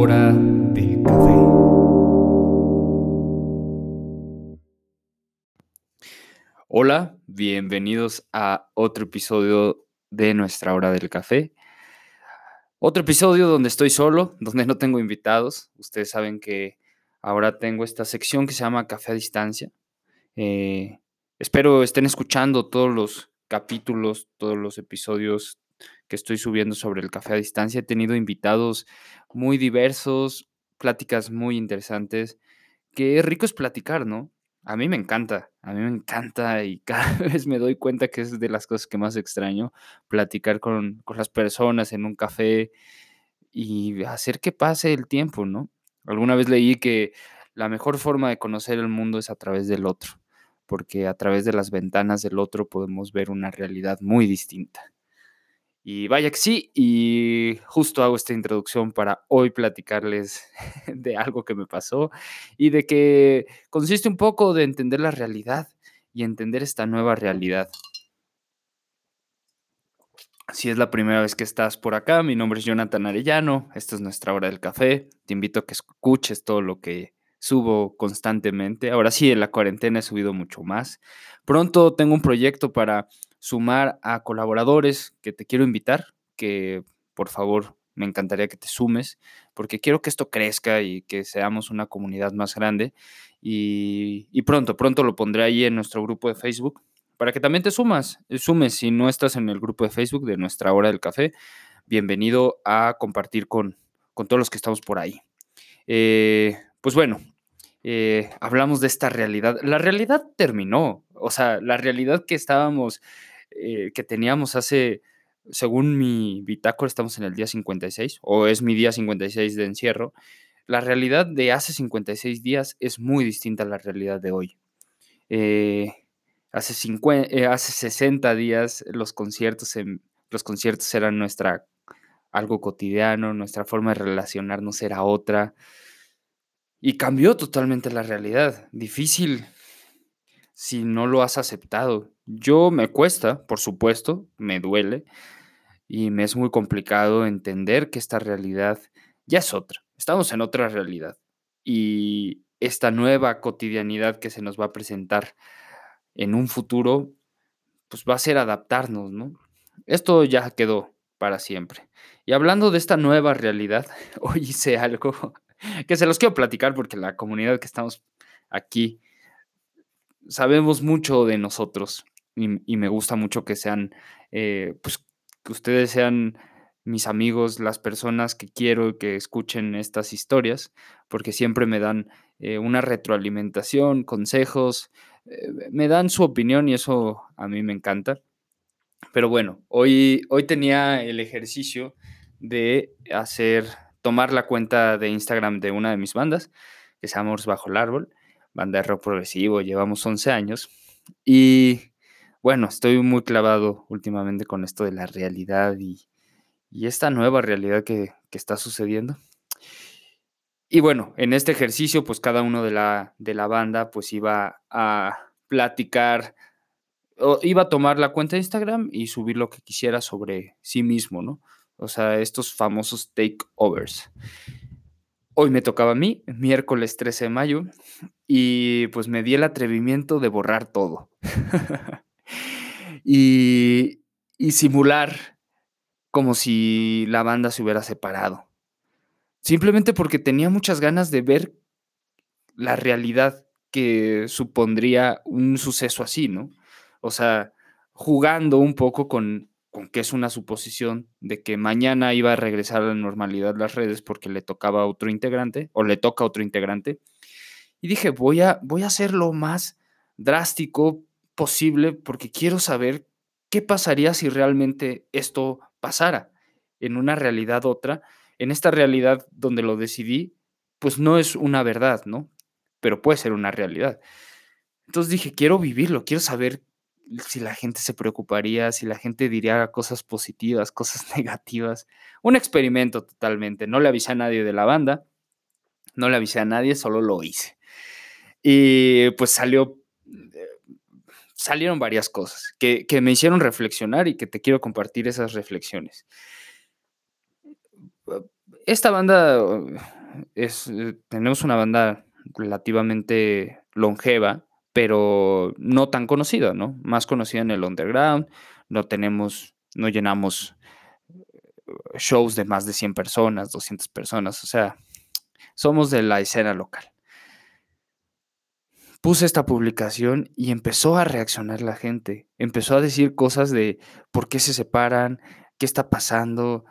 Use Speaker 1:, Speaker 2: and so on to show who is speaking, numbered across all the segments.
Speaker 1: hora del café. Hola, bienvenidos a otro episodio de nuestra hora del café. Otro episodio donde estoy solo, donde no tengo invitados. Ustedes saben que ahora tengo esta sección que se llama Café a Distancia. Eh, espero estén escuchando todos los capítulos, todos los episodios que estoy subiendo sobre el café a distancia. He tenido invitados muy diversos, pláticas muy interesantes, que rico es platicar, ¿no? A mí me encanta, a mí me encanta y cada vez me doy cuenta que es de las cosas que más extraño, platicar con, con las personas en un café y hacer que pase el tiempo, ¿no? Alguna vez leí que la mejor forma de conocer el mundo es a través del otro, porque a través de las ventanas del otro podemos ver una realidad muy distinta. Y vaya que sí, y justo hago esta introducción para hoy platicarles de algo que me pasó y de que consiste un poco de entender la realidad y entender esta nueva realidad. Si es la primera vez que estás por acá, mi nombre es Jonathan Arellano, esta es nuestra hora del café, te invito a que escuches todo lo que subo constantemente. Ahora sí, en la cuarentena he subido mucho más. Pronto tengo un proyecto para sumar a colaboradores que te quiero invitar, que por favor me encantaría que te sumes, porque quiero que esto crezca y que seamos una comunidad más grande. Y, pronto, pronto lo pondré ahí en nuestro grupo de Facebook para que también te sumas, eh, sumes si no estás en el grupo de Facebook de nuestra hora del café. Bienvenido a compartir con, con todos los que estamos por ahí. Eh, pues bueno, eh, hablamos de esta realidad. La realidad terminó, o sea, la realidad que estábamos, eh, que teníamos hace, según mi bitácora, estamos en el día 56, o es mi día 56 de encierro. La realidad de hace 56 días es muy distinta a la realidad de hoy. Eh, hace, 50, hace 60 días los conciertos, en, los conciertos eran nuestra algo cotidiano, nuestra forma de relacionarnos era otra. Y cambió totalmente la realidad. Difícil si no lo has aceptado. Yo me cuesta, por supuesto, me duele y me es muy complicado entender que esta realidad ya es otra. Estamos en otra realidad y esta nueva cotidianidad que se nos va a presentar en un futuro, pues va a ser adaptarnos, ¿no? Esto ya quedó para siempre. Y hablando de esta nueva realidad, hoy hice algo que se los quiero platicar porque la comunidad que estamos aquí sabemos mucho de nosotros y, me gusta mucho que sean, eh, pues que ustedes sean mis amigos, las personas que quiero que escuchen estas historias, porque siempre me dan eh, una retroalimentación, consejos, eh, me dan su opinión y eso a mí me encanta. Pero bueno, hoy, hoy tenía el ejercicio de hacer tomar la cuenta de Instagram de una de mis bandas, que se Bajo el Árbol, banda rock progresivo, llevamos 11 años. Y bueno, estoy muy clavado últimamente con esto de la realidad y, esta nueva realidad que, está sucediendo. Y bueno, en este ejercicio, pues cada uno de la, de la banda, pues iba a platicar, o iba a tomar la cuenta de Instagram y subir lo que quisiera sobre sí mismo, ¿no? O sea, estos famosos takeovers. Hoy me tocaba a mí, miércoles 13 de mayo, y pues me di el atrevimiento de borrar todo. y, y simular como si la banda se hubiera separado. Simplemente porque tenía muchas ganas de ver la realidad que supondría un suceso así, ¿no? O sea, jugando un poco con con que es una suposición de que mañana iba a regresar a la normalidad las redes porque le tocaba a otro integrante o le toca a otro integrante. Y dije, voy a, voy a hacer lo más drástico posible porque quiero saber qué pasaría si realmente esto pasara en una realidad otra. En esta realidad donde lo decidí, pues no es una verdad, ¿no? Pero puede ser una realidad. Entonces dije, quiero vivirlo, quiero saber si la gente se preocuparía, si la gente diría cosas positivas, cosas negativas. Un experimento totalmente. No le avisé a nadie de la banda, no le avisé a nadie, solo lo hice. Y pues salió, eh, salieron varias cosas que, que me hicieron reflexionar y que te quiero compartir esas reflexiones. esta banda es, tenemos una banda relativamente longeva, pero no tan conocida, ¿no? Más conocida en el underground, no tenemos, no llenamos shows de más de 100 personas, 200 personas, o sea, somos de la escena local. Puse esta publicación y empezó a reaccionar la gente, empezó a decir cosas de por qué se separan, qué está pasando,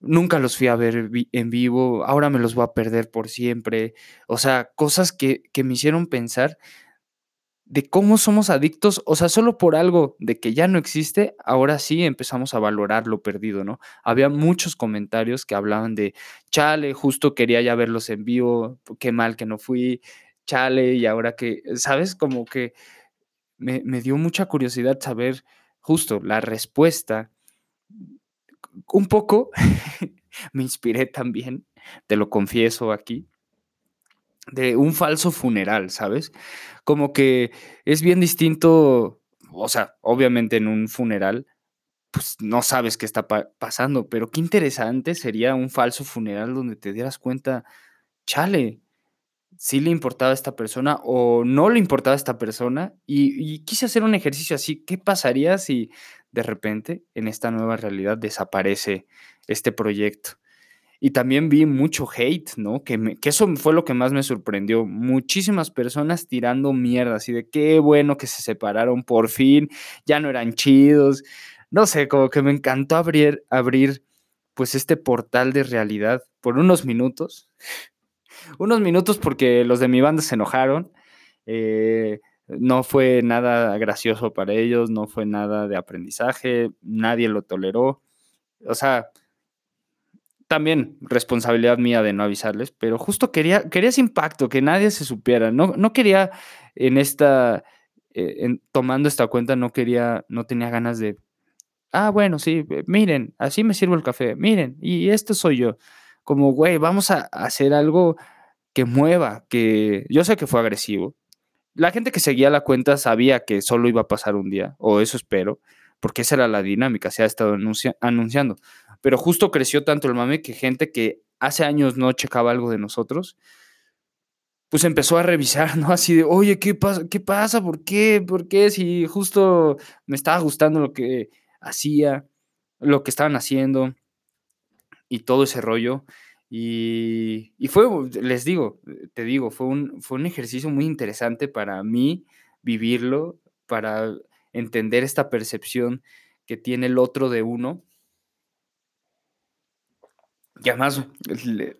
Speaker 1: nunca los fui a ver en vivo, ahora me los voy a perder por siempre, o sea, cosas que, que me hicieron pensar de cómo somos adictos, o sea, solo por algo de que ya no existe, ahora sí empezamos a valorar lo perdido, ¿no? Había muchos comentarios que hablaban de, chale, justo quería ya verlos en vivo, qué mal que no fui, chale, y ahora que, ¿sabes? Como que me, me dio mucha curiosidad saber justo la respuesta. Un poco me inspiré también, te lo confieso aquí, de un falso funeral, ¿sabes? Como que es bien distinto, o sea, obviamente en un funeral, pues no sabes qué está pasando, pero qué interesante sería un falso funeral donde te dieras cuenta, chale, sí le importaba a esta persona o no le importaba a esta persona y quise hacer un ejercicio así, ¿qué pasaría si de repente en esta nueva realidad desaparece este proyecto? Y también vi mucho hate, ¿no? Que, que, eso fue lo que más me sorprendió. Muchísimas personas tirando mierda, así de qué bueno que se separaron por fin, ya no eran chidos. No sé, como que me encantó abrir, abrir pues este portal de realidad por unos minutos. unos minutos porque los de mi banda se enojaron. Eh, no fue nada gracioso para ellos, no fue nada de aprendizaje, nadie lo toleró. O sea, también responsabilidad mía de no avisarles, pero justo quería, quería ese impacto, que nadie se supiera. No, no quería en esta, eh, en, tomando esta cuenta, no quería, no tenía ganas de, ah, bueno, sí, eh, miren, así me sirvo el café, miren, y esto soy yo. Como, güey, vamos a hacer algo que mueva, que yo sé que fue agresivo. La gente que seguía la cuenta sabía que solo iba a pasar un día, o eso espero, porque esa era la dinámica, se ha estado anunciando pero justo creció tanto el mame que gente que hace años no checaba algo de nosotros, pues empezó a revisar, ¿no? Así de, oye, ¿qué pasa? ¿Qué pasa? ¿Por qué? ¿Por qué? Si justo me estaba gustando lo que hacía, lo que estaban haciendo y todo ese rollo. Y, y fue, les digo, te digo, fue un, fue un ejercicio muy interesante para mí vivirlo, para entender esta percepción que tiene el otro de uno y además,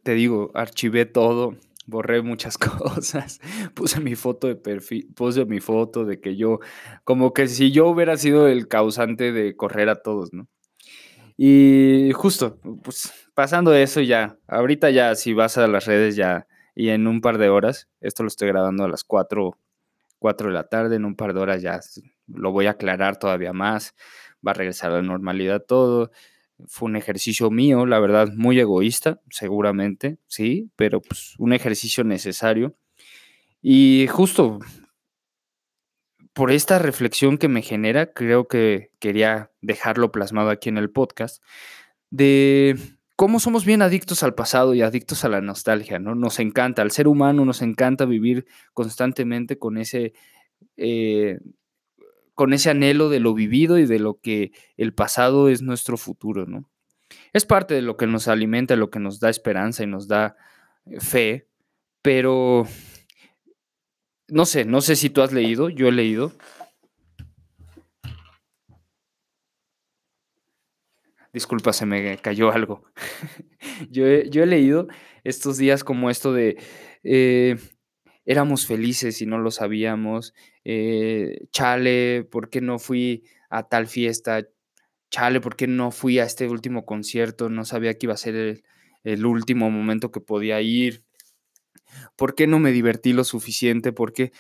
Speaker 1: te digo, archivé todo, borré muchas cosas, puse mi foto de perfil, puse mi foto de que yo, como que si yo hubiera sido el causante de correr a todos, ¿no? Y justo, pues pasando eso ya, ahorita ya si vas a las redes ya, y en un par de horas, esto lo estoy grabando a las 4, 4 de la tarde, en un par de horas ya lo voy a aclarar todavía más, va a regresar a la normalidad todo fue un ejercicio mío, la verdad, muy egoísta, seguramente, sí, pero pues un ejercicio necesario. Y justo por esta reflexión que me genera, creo que quería dejarlo plasmado aquí en el podcast, de cómo somos bien adictos al pasado y adictos a la nostalgia, ¿no? Nos encanta, al ser humano nos encanta vivir constantemente con ese... Eh, con ese anhelo de lo vivido y de lo que el pasado es nuestro futuro, ¿no? Es parte de lo que nos alimenta, lo que nos da esperanza y nos da eh, fe, pero no sé, no sé si tú has leído, yo he leído. Disculpa, se me cayó algo. yo, he, yo, he, leído estos días como esto de eh, éramos felices y no lo sabíamos, eh, chale, ¿por qué no fui a tal fiesta? Chale, ¿por qué no fui a este último concierto? No sabía que iba a ser el, el último momento que podía ir. ¿Por qué no me divertí lo suficiente? Porque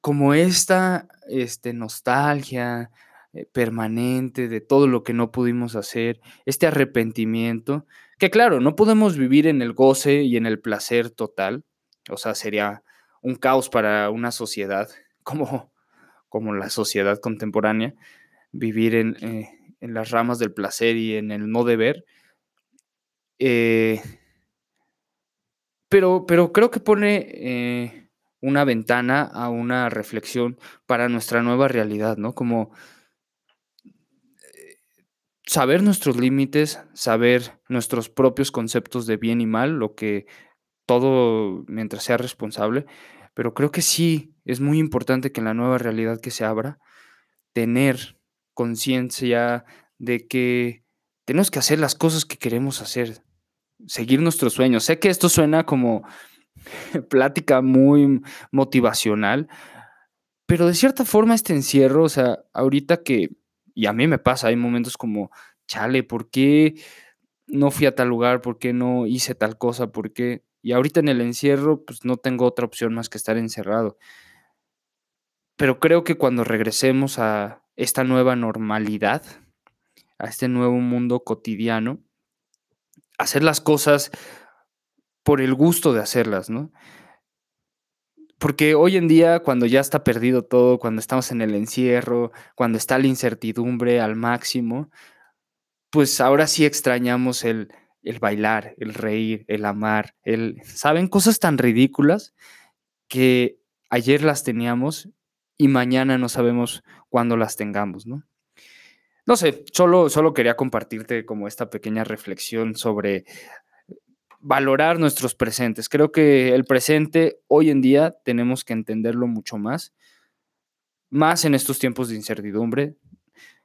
Speaker 1: como esta este, nostalgia eh, permanente de todo lo que no pudimos hacer, este arrepentimiento, que claro, no podemos vivir en el goce y en el placer total, o sea, sería un caos para una sociedad como, como la sociedad contemporánea, vivir en, eh, en las ramas del placer y en el no deber. Eh, pero, pero creo que pone eh, una ventana a una reflexión para nuestra nueva realidad, ¿no? Como saber nuestros límites, saber nuestros propios conceptos de bien y mal, lo que todo mientras sea responsable, pero creo que sí es muy importante que en la nueva realidad que se abra, tener conciencia de que tenemos que hacer las cosas que queremos hacer, seguir nuestros sueños. Sé que esto suena como plática muy motivacional, pero de cierta forma este encierro, o sea, ahorita que, y a mí me pasa, hay momentos como, chale, ¿por qué no fui a tal lugar? ¿Por qué no hice tal cosa? ¿Por qué? Y ahorita en el encierro, pues no tengo otra opción más que estar encerrado. Pero creo que cuando regresemos a esta nueva normalidad, a este nuevo mundo cotidiano, hacer las cosas por el gusto de hacerlas, ¿no? Porque hoy en día, cuando ya está perdido todo, cuando estamos en el encierro, cuando está la incertidumbre al máximo, pues ahora sí extrañamos el, el bailar, el reír, el amar, el, ¿saben? Cosas tan ridículas que ayer las teníamos y mañana no sabemos cuándo las tengamos, ¿no? No sé, solo, solo quería compartirte como esta pequeña reflexión sobre valorar nuestros presentes. Creo que el presente hoy en día tenemos que entenderlo mucho más, más en estos tiempos de incertidumbre.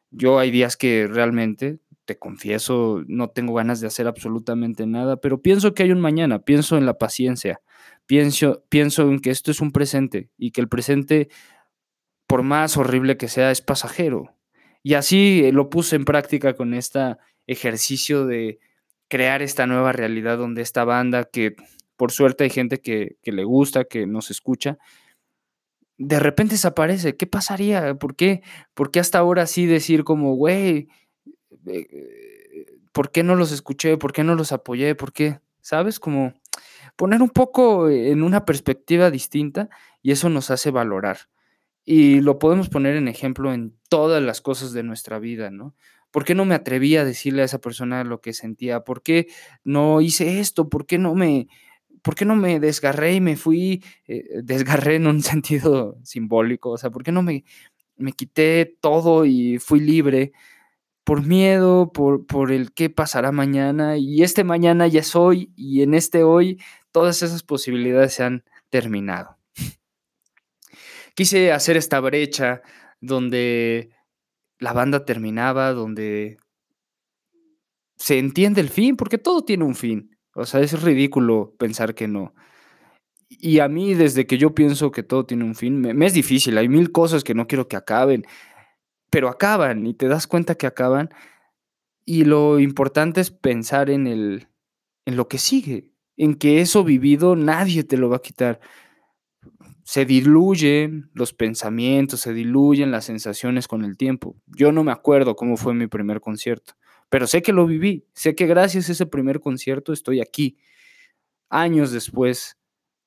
Speaker 1: Yo hay días que realmente, confieso, no tengo ganas de hacer absolutamente nada, pero pienso que hay un mañana, pienso en la paciencia, pienso, pienso en que esto es un presente y que el presente, por más horrible que sea, es pasajero y así eh, lo puse en práctica con este ejercicio de crear esta nueva realidad donde esta banda, que por suerte hay gente que, le gusta, que nos escucha, de repente desaparece. ¿Qué pasaría? ¿Por qué? ¿Por qué hasta ahora sí decir como, güey, ¿por qué no los escuché? ¿Por qué no los apoyé? ¿Por qué? ¿Sabes? Como poner un poco en una perspectiva distinta y eso nos hace valorar. Y lo podemos poner en ejemplo en todas las cosas de nuestra vida, ¿no? ¿Por qué no me atreví a decirle a esa persona lo que sentía? ¿Por qué no hice esto? ¿Por qué no me, por qué no me desgarré y me fui, eh, desgarré en un sentido simbólico? O sea, ¿por qué no me, me quité todo y fui libre? Por miedo, por, por el qué pasará mañana. Y este mañana ya es hoy y en este hoy todas esas posibilidades se han terminado quise hacer esta brecha donde la banda terminaba, donde se entiende el fin, porque todo tiene un fin. O sea, es ridículo pensar que no. Y a mí, desde que yo pienso que todo tiene un fin, me, es difícil. Hay mil cosas que no quiero que acaben, pero acaban y te das cuenta que acaban. Y lo importante es pensar en, el, en lo que sigue, en que eso vivido nadie te lo va a quitar se diluyen los pensamientos, se diluyen las sensaciones con el tiempo. Yo no me acuerdo cómo fue mi primer concierto, pero sé que lo viví, sé que gracias a ese primer concierto estoy aquí. Años después,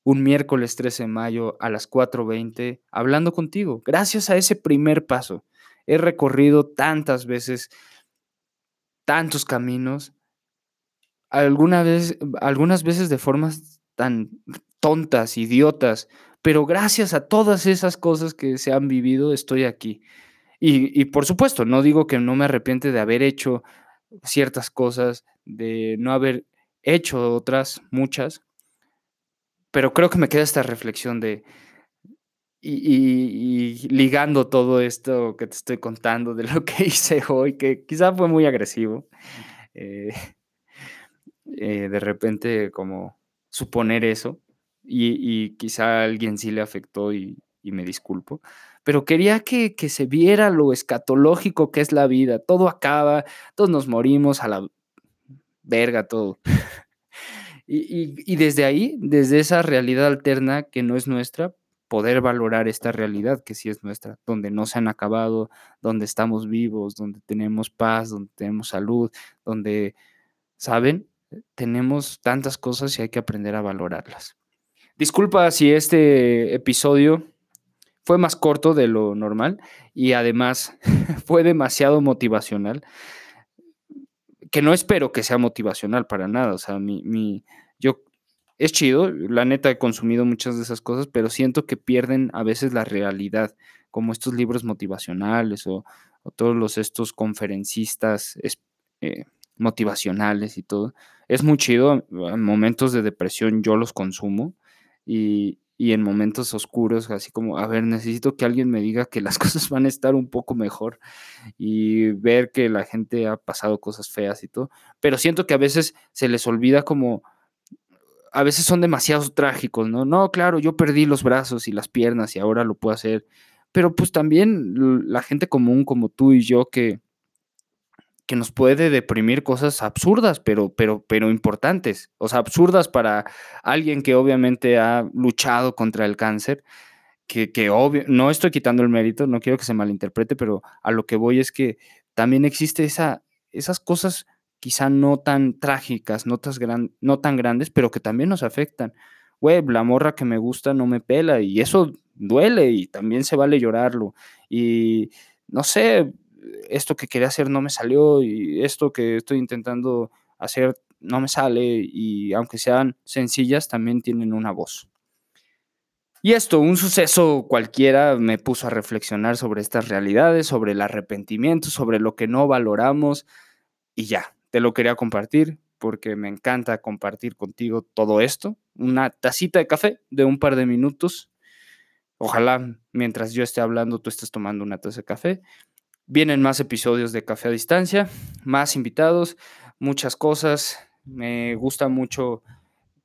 Speaker 1: un miércoles 13 de mayo a las 4.20, hablando contigo, gracias a ese primer paso. He recorrido tantas veces, tantos caminos, alguna vez, algunas veces de formas tan tontas, idiotas, pero gracias a todas esas cosas que se han vivido, estoy aquí. Y, por supuesto, no digo que no me arrepiente de haber hecho ciertas cosas, de no haber hecho otras, muchas, pero creo que me queda esta reflexión de, y, ligando todo esto que te estoy contando de lo que hice hoy, que quizá fue muy agresivo, eh, eh, de repente como suponer eso, y, quizá a alguien sí le afectó y, me disculpo, pero quería que, se viera lo escatológico que es la vida. Todo acaba, todos nos morimos a la verga, todo. y, y desde ahí, desde esa realidad alterna que no es nuestra, poder valorar esta realidad que sí es nuestra, donde no se han acabado, donde estamos vivos, donde tenemos paz, donde tenemos salud, donde, ¿saben? Tenemos tantas cosas y hay que aprender a valorarlas. Disculpa si este episodio fue más corto de lo normal y además fue demasiado motivacional. que no espero que sea motivacional para nada. O sea, mi, mi, yo es chido, la neta he consumido muchas de esas cosas, pero siento que pierden a veces la realidad, como estos libros motivacionales o, todos los estos conferencistas eh, motivacionales y todo. Es muy chido, en momentos de depresión yo los consumo y, y en momentos oscuros, así como, a ver, necesito que alguien me diga que las cosas van a estar un poco mejor y ver que la gente ha pasado cosas feas y todo, pero siento que a veces se les olvida como, a veces son demasiado trágicos, ¿no? No, claro, yo perdí los brazos y las piernas y ahora lo puedo hacer, pero pues también la gente común como tú y yo que que nos puede deprimir cosas absurdas, pero, pero, pero importantes. O sea, absurdas para alguien que obviamente ha luchado contra el cáncer, que, que obvio, no estoy quitando el mérito, no quiero que se malinterprete, pero a lo que voy es que también existe esa, esas cosas quizá no tan trágicas, no tan, gran, no tan grandes, pero que también nos afectan. Güey, la morra que me gusta no me pela y eso duele y también se vale llorarlo. Y no sé, esto que quería hacer no me salió y esto que estoy intentando hacer no me sale y aunque sean sencillas también tienen una voz. Y esto, un suceso cualquiera me puso a reflexionar sobre estas realidades, sobre el arrepentimiento, sobre lo que no valoramos y ya, te lo quería compartir porque me encanta compartir contigo todo esto. Una tacita de café de un par de minutos. Ojalá mientras yo esté hablando tú estés tomando una taza de café Vienen más episodios de Café a Distancia, más invitados, muchas cosas. Me gusta mucho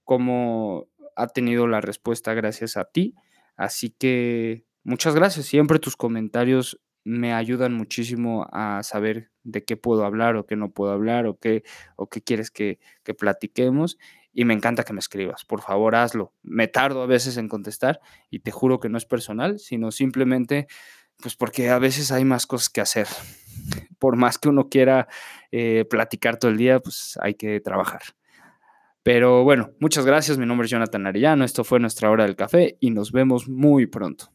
Speaker 1: cómo ha tenido la respuesta gracias a ti. Así que muchas gracias. Siempre tus comentarios me ayudan muchísimo a saber de qué puedo hablar o qué no puedo hablar o qué, o qué quieres que, que platiquemos. Y me encanta que me escribas. Por favor, hazlo. Me tardo a veces en contestar y te juro que no es personal, sino simplemente pues porque a veces hay más cosas que hacer. Por más que uno quiera eh, platicar todo el día, pues hay que trabajar. Pero bueno, muchas gracias. Mi nombre es Jonathan Arellano. Esto fue nuestra hora del café y nos vemos muy pronto.